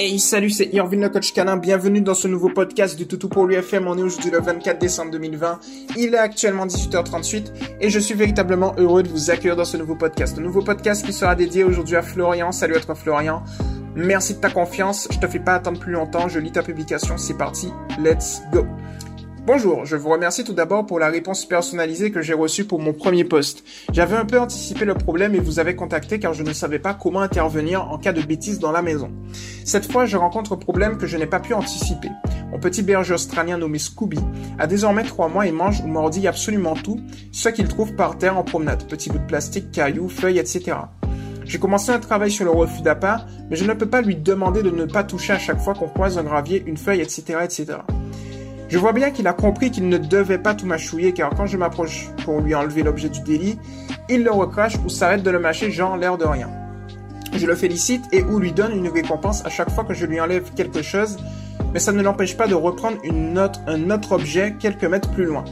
Hey salut c'est Irvin le coach canin, bienvenue dans ce nouveau podcast du Toutou pour l'UFM, on est aujourd'hui le 24 décembre 2020, il est actuellement 18h38 et je suis véritablement heureux de vous accueillir dans ce nouveau podcast. Un nouveau podcast qui sera dédié aujourd'hui à Florian, salut à toi Florian, merci de ta confiance, je te fais pas attendre plus longtemps, je lis ta publication, c'est parti, let's go Bonjour, je vous remercie tout d'abord pour la réponse personnalisée que j'ai reçue pour mon premier post. J'avais un peu anticipé le problème et vous avez contacté car je ne savais pas comment intervenir en cas de bêtises dans la maison. Cette fois, je rencontre un problème que je n'ai pas pu anticiper. Mon petit berger australien nommé Scooby a désormais trois mois et mange ou mordit absolument tout, ce qu'il trouve par terre en promenade, petits bouts de plastique, cailloux, feuilles, etc. J'ai commencé un travail sur le refus d'appât, mais je ne peux pas lui demander de ne pas toucher à chaque fois qu'on croise un gravier, une feuille, etc., etc. Je vois bien qu'il a compris qu'il ne devait pas tout mâchouiller car quand je m'approche pour lui enlever l'objet du délit, il le recrache ou s'arrête de le mâcher genre l'air de rien. Je le félicite et ou lui donne une récompense à chaque fois que je lui enlève quelque chose, mais ça ne l'empêche pas de reprendre une autre, un autre objet quelques mètres plus loin.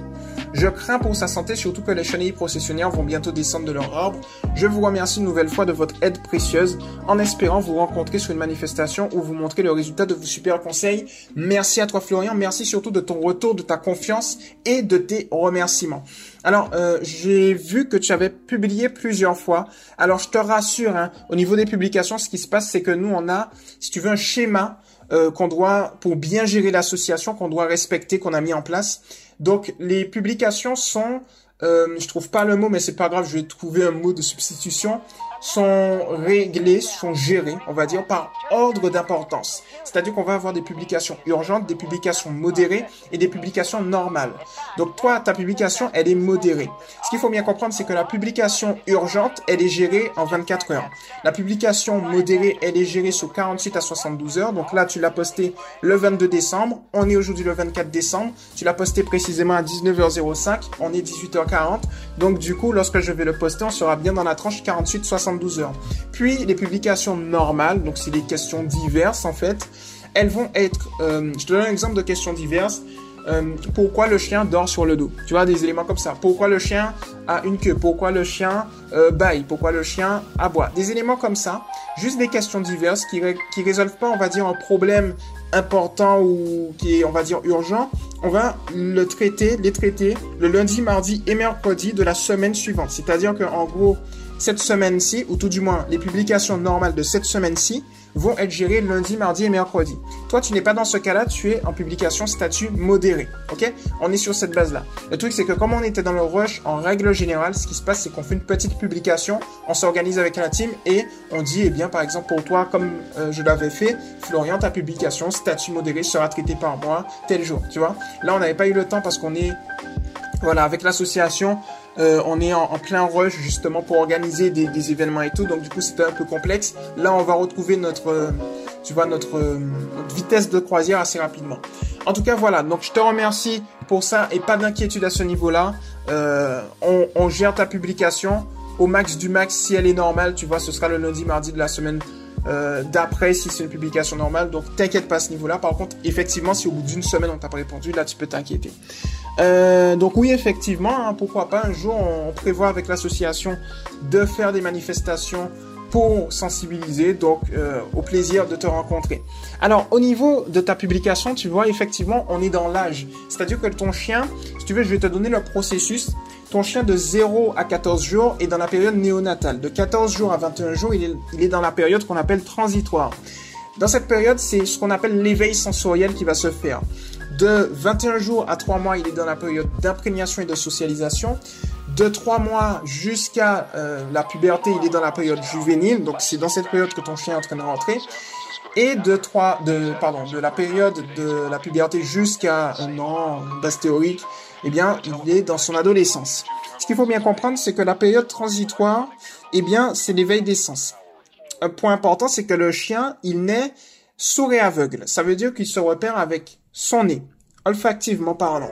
Je crains pour sa santé, surtout que les chenilles processionnaires vont bientôt descendre de leur arbre. Je vous remercie une nouvelle fois de votre aide précieuse, en espérant vous rencontrer sur une manifestation où vous montrer le résultat de vos super conseils. Merci à toi Florian, merci surtout de ton retour, de ta confiance et de tes remerciements. Alors, euh, j'ai vu que tu avais publié plusieurs fois. Alors, je te rassure, hein, au niveau des publications, ce qui se passe, c'est que nous, on a, si tu veux, un schéma euh, qu'on doit, pour bien gérer l'association, qu'on doit respecter, qu'on a mis en place. Donc les publications sont, euh, je trouve pas le mot, mais c'est pas grave, je vais trouver un mot de substitution sont réglées, sont gérées, on va dire, par ordre d'importance. C'est-à-dire qu'on va avoir des publications urgentes, des publications modérées et des publications normales. Donc toi, ta publication, elle est modérée. Ce qu'il faut bien comprendre, c'est que la publication urgente, elle est gérée en 24 heures. La publication modérée, elle est gérée sous 48 à 72 heures. Donc là, tu l'as posté le 22 décembre. On est aujourd'hui le 24 décembre. Tu l'as posté précisément à 19h05. On est 18h40. Donc du coup, lorsque je vais le poster, on sera bien dans la tranche 48-72 72 heures. Puis les publications normales, donc c'est des questions diverses en fait, elles vont être, euh, je te donne un exemple de questions diverses. Euh, pourquoi le chien dort sur le dos? Tu vois, des éléments comme ça. Pourquoi le chien a une queue? Pourquoi le chien euh, baille? Pourquoi le chien aboie? Des éléments comme ça. Juste des questions diverses qui, qui résolvent pas, on va dire, un problème important ou qui est, on va dire, urgent. On va le traiter, les traiter le lundi, mardi et mercredi de la semaine suivante. C'est-à-dire qu'en gros, cette semaine-ci, ou tout du moins les publications normales de cette semaine-ci, vont être gérées lundi, mardi et mercredi. Toi, tu n'es pas dans ce cas-là, tu es en publication statut modéré. Ok? On est sur cette base-là. Le truc, c'est que comme on était dans le rush, en règle générale, ce qui se passe, c'est qu'on fait une petite publication, on s'organise avec la team et on dit, eh bien, par exemple, pour toi, comme euh, je l'avais fait, Florian, ta publication statut modéré sera traitée par moi tel jour. Tu vois? Là, on n'avait pas eu le temps parce qu'on est voilà, avec l'association, euh, on est en, plein rush justement pour organiser des, événements et tout, donc du coup c'était un peu complexe. Là, on va retrouver notre, euh, euh, notre, vitesse de croisière assez rapidement. En tout cas, voilà. Donc je te remercie pour ça et pas d'inquiétude à ce niveau-là. On, gère ta publication au max du max si elle est normale. Tu vois, ce sera le lundi, mardi de la semaine d'après si c'est une publication normale. Donc t'inquiète pas à ce niveau-là. Par contre, effectivement, si au bout d'une semaine on t'a pas répondu, là tu peux t'inquiéter. Euh, donc oui, effectivement, hein, pourquoi pas un jour on prévoit avec l'association de faire des manifestations pour sensibiliser, donc euh, au plaisir de te rencontrer. Alors au niveau de ta publication, tu vois, effectivement, on est dans l'âge. C'est-à-dire que ton chien, si tu veux, je vais te donner le processus. Ton chien de 0 à 14 jours est dans la période néonatale. De 14 jours à 21 jours, il est, il est dans la période qu'on appelle transitoire. Dans cette période, c'est ce qu'on appelle l'éveil sensoriel qui va se faire. De 21 jours à 3 mois, il est dans la période d'imprégnation et de socialisation. De 3 mois jusqu'à euh, la puberté, il est dans la période juvénile. Donc c'est dans cette période que ton chien est en train de rentrer. Et de 3, de, pardon, de la période de la puberté jusqu'à un an d'astéorique, eh bien, il est dans son adolescence. Ce qu'il faut bien comprendre, c'est que la période transitoire, eh bien, c'est l'éveil des sens. Un point important, c'est que le chien, il naît sourd aveugle. Ça veut dire qu'il se repère avec son nez, olfactivement parlant.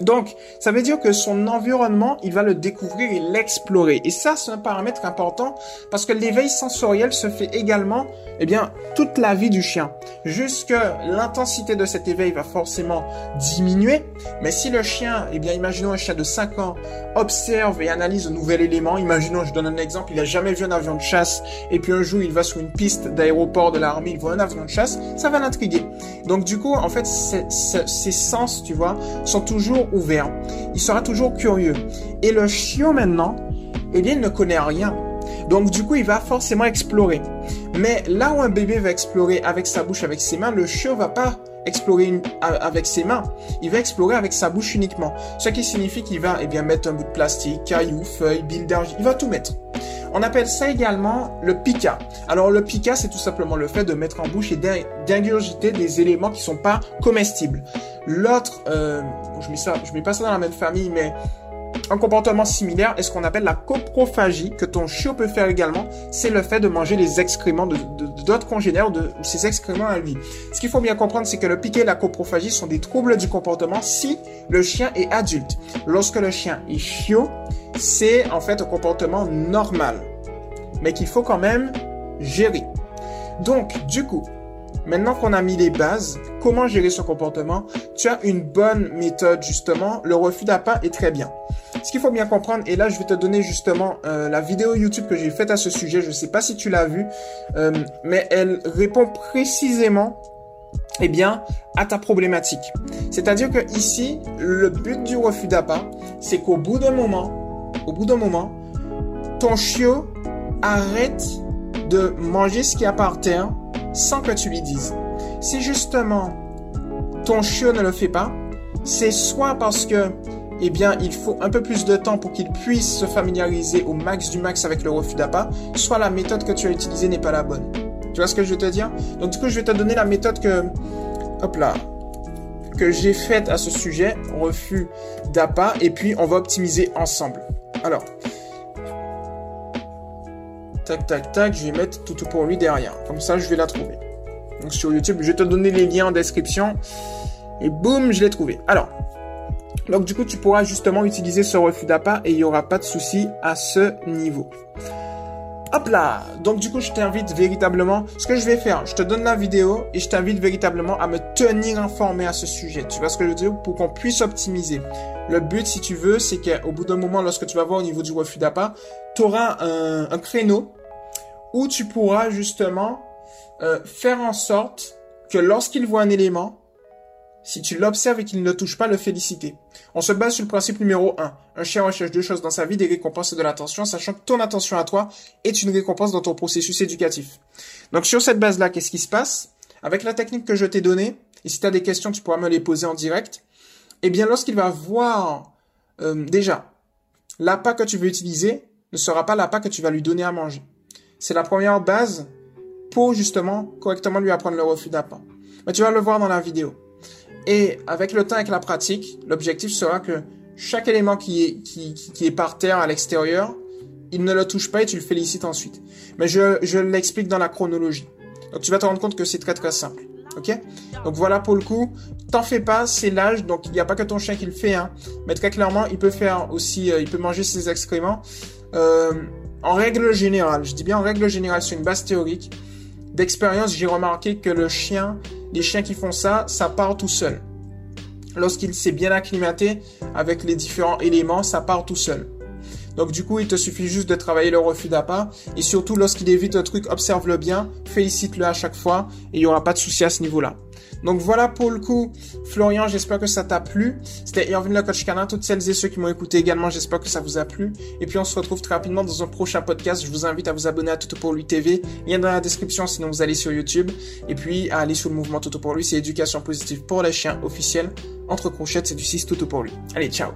Donc, ça veut dire que son environnement, il va le découvrir et l'explorer. Et ça, c'est un paramètre important parce que l'éveil sensoriel se fait également, eh bien, toute la vie du chien. Jusque l'intensité de cet éveil va forcément diminuer. Mais si le chien, eh bien, imaginons un chien de 5 ans, observe et analyse un nouvel élément. Imaginons, je donne un exemple, il a jamais vu un avion de chasse et puis un jour, il va sur une piste d'aéroport de l'armée, il voit un avion de chasse, ça va l'intriguer. Donc, du coup, en fait, ses sens, tu vois, sont toujours ouvert. Il sera toujours curieux. Et le chiot maintenant, eh bien, il ne connaît rien. Donc du coup, il va forcément explorer. Mais là où un bébé va explorer avec sa bouche, avec ses mains, le chiot va pas explorer avec ses mains. Il va explorer avec sa bouche uniquement. Ce qui signifie qu'il va eh bien, mettre un bout de plastique, cailloux, feuilles, billes d'argile. Il va tout mettre. On appelle ça également le pica. Alors le pica, c'est tout simplement le fait de mettre en bouche et d'ingurgiter des éléments qui sont pas comestibles. L'autre, euh, je mets ça, je mets pas ça dans la même famille, mais un comportement similaire est ce qu'on appelle la coprophagie, que ton chiot peut faire également, c'est le fait de manger les excréments d'autres congénères de, ou ses excréments à lui. Ce qu'il faut bien comprendre, c'est que le piqué et la coprophagie sont des troubles du comportement si le chien est adulte. Lorsque le chien est chiot, c'est en fait un comportement normal, mais qu'il faut quand même gérer. Donc, du coup, Maintenant qu'on a mis les bases, comment gérer ce comportement? Tu as une bonne méthode justement. Le refus d'appât est très bien. Ce qu'il faut bien comprendre, et là je vais te donner justement euh, la vidéo YouTube que j'ai faite à ce sujet, je ne sais pas si tu l'as vue, euh, mais elle répond précisément eh bien, à ta problématique. C'est-à-dire que ici, le but du refus d'appât, c'est qu'au bout d'un moment, au bout d'un moment, ton chiot arrête de manger ce qu'il y a par terre sans que tu lui dises. Si justement ton chiot ne le fait pas, c'est soit parce que eh bien, il faut un peu plus de temps pour qu'il puisse se familiariser au max du max avec le refus d'appât, soit la méthode que tu as utilisée n'est pas la bonne. Tu vois ce que je veux te dire? Donc du coup, je vais te donner la méthode que hop là que j'ai faite à ce sujet, refus d'appât et puis on va optimiser ensemble. Alors, tac tac tac, je vais mettre tout pour lui derrière. Comme ça, je vais la trouver. Donc sur YouTube, je vais te donner les liens en description et boum, je l'ai trouvé. Alors, donc du coup, tu pourras justement utiliser ce refus d'appât et il n'y aura pas de souci à ce niveau. Hop là Donc du coup, je t'invite véritablement, ce que je vais faire, je te donne la vidéo et je t'invite véritablement à me tenir informé à ce sujet. Tu vois ce que je veux dire? Pour qu'on puisse optimiser. Le but, si tu veux, c'est qu'au bout d'un moment, lorsque tu vas voir au niveau du refus d'appât, tu auras un, un, créneau où tu pourras justement euh, faire en sorte que lorsqu'il voit un élément, si tu l'observes et qu'il ne touche pas, le féliciter. On se base sur le principe numéro 1. Un chien recherche deux choses dans sa vie, des récompenses et de l'attention, sachant que ton attention à toi est une récompense dans ton processus éducatif. Donc sur cette base-là, qu'est-ce qui se passe? Avec la technique que je t'ai donnée, et si tu as des questions, tu pourras me les poser en direct, eh bien lorsqu'il va voir euh, déjà, l'appât que tu veux utiliser ne sera pas l'appât que tu vas lui donner à manger. C'est la première base pour justement correctement lui apprendre le refus d'appât. Mais tu vas le voir dans la vidéo. Et avec le temps, avec la pratique, l'objectif sera que chaque élément qui est, par terre à l'extérieur, il ne le touche pas et tu le félicites ensuite. Mais je, je l'explique dans la chronologie. Donc tu vas te rendre compte que c'est très très simple. Ok? Donc voilà pour le coup. T'en fais pas, c'est l'âge. Donc il n'y a pas que ton chien qui le fait. Hein. Mais très clairement, il peut faire aussi, euh, il peut manger ses excréments. Euh, en règle générale, je dis bien en règle générale, sur une base théorique, d'expérience, j'ai remarqué que le chien, les chiens qui font ça, ça part tout seul. Lorsqu'il s'est bien acclimaté avec les différents éléments, ça part tout seul. Donc du coup, il te suffit juste de travailler le refus d'appât et surtout lorsqu'il évite un truc, observe-le bien, félicite-le à chaque fois et il n'y aura pas de souci à ce niveau-là. Donc voilà pour le coup, Florian, j'espère que ça t'a plu. C'était Irvin le coach canin. Toutes celles et ceux qui m'ont écouté également, j'espère que ça vous a plu. Et puis on se retrouve très rapidement dans un prochain podcast. Je vous invite à vous abonner à Toto pour lui TV. Lien dans la description, sinon vous allez sur YouTube. Et puis à aller sur le mouvement Toto pour lui. C'est éducation positive pour les chiens officiel. Entre crochettes, c'est du 6 Toto pour lui. Allez, ciao